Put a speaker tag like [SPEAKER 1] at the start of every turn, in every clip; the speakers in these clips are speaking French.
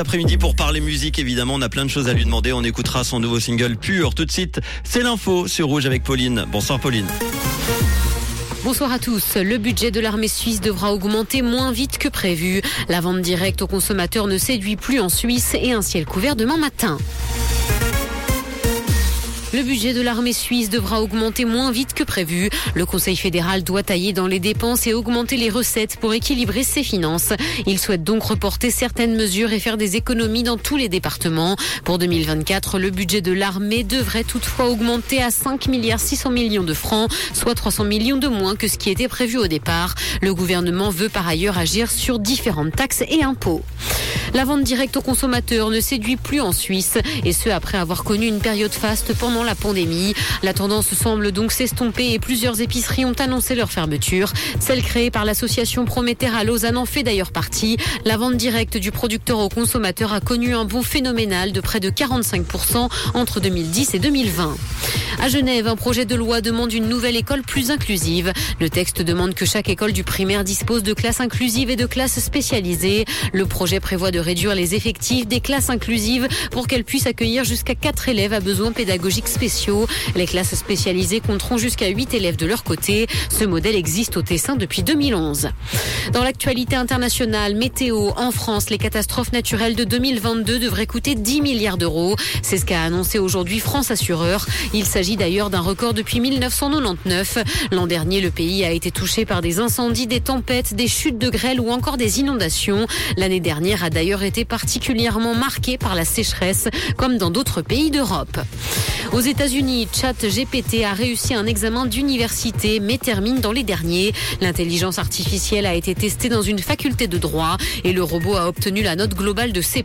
[SPEAKER 1] Après-midi pour parler musique, évidemment, on a plein de choses à lui demander. On écoutera son nouveau single Pur tout de suite. C'est l'info sur Rouge avec Pauline. Bonsoir Pauline.
[SPEAKER 2] Bonsoir à tous. Le budget de l'armée suisse devra augmenter moins vite que prévu. La vente directe aux consommateurs ne séduit plus en Suisse et un ciel couvert demain matin. Le budget de l'armée suisse devra augmenter moins vite que prévu. Le Conseil fédéral doit tailler dans les dépenses et augmenter les recettes pour équilibrer ses finances. Il souhaite donc reporter certaines mesures et faire des économies dans tous les départements. Pour 2024, le budget de l'armée devrait toutefois augmenter à 5 milliards 600 millions de francs, soit 300 millions de moins que ce qui était prévu au départ. Le gouvernement veut par ailleurs agir sur différentes taxes et impôts. La vente directe aux consommateurs ne séduit plus en Suisse, et ce après avoir connu une période faste pendant la pandémie. La tendance semble donc s'estomper et plusieurs épiceries ont annoncé leur fermeture. Celle créée par l'association Prométhère à Lausanne en fait d'ailleurs partie. La vente directe du producteur au consommateur a connu un bond phénoménal de près de 45% entre 2010 et 2020. À Genève, un projet de loi demande une nouvelle école plus inclusive. Le texte demande que chaque école du primaire dispose de classes inclusives et de classes spécialisées. Le projet prévoit de réduire les effectifs des classes inclusives pour qu'elles puissent accueillir jusqu'à 4 élèves à besoins pédagogiques spéciaux. Les classes spécialisées compteront jusqu'à 8 élèves de leur côté. Ce modèle existe au Tessin depuis 2011. Dans l'actualité internationale, météo, en France, les catastrophes naturelles de 2022 devraient coûter 10 milliards d'euros. C'est ce qu'a annoncé aujourd'hui France Assureur. Il s'agit d'ailleurs d'un record depuis 1999. L'an dernier, le pays a été touché par des incendies, des tempêtes, des chutes de grêle ou encore des inondations. L'année dernière a d'ailleurs été particulièrement marquée par la sécheresse, comme dans d'autres pays d'Europe. Aux États-Unis, ChatGPT a réussi un examen d'université, mais termine dans les derniers. L'intelligence artificielle a été testée dans une faculté de droit et le robot a obtenu la note globale de C+.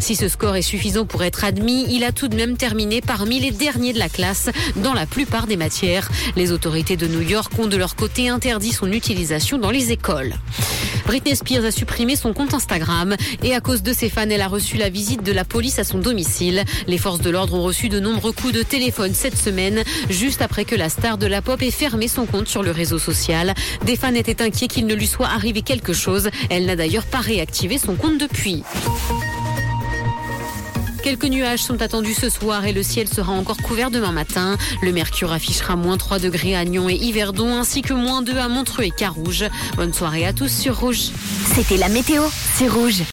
[SPEAKER 2] Si ce score est suffisant pour être admis, il a tout de même terminé parmi les derniers de la classe dans la plupart des matières. Les autorités de New York ont de leur côté interdit son utilisation dans les écoles. Britney Spears a supprimé son compte Instagram et à cause de ses fans, elle a reçu la visite de la police à son domicile. Les forces de l'ordre ont reçu de nombreux coups de téléphone cette semaine, juste après que la star de la pop ait fermé son compte sur le réseau social. Des fans étaient inquiets qu'il ne lui soit arrivé quelque chose. Elle n'a d'ailleurs pas réactivé son compte depuis. Quelques nuages sont attendus ce soir et le ciel sera encore couvert demain matin. Le mercure affichera moins 3 degrés à Nyon et Yverdon ainsi que moins 2 à Montreux et Carouge. Bonne soirée à tous sur Rouge.
[SPEAKER 3] C'était la météo, c'est Rouge.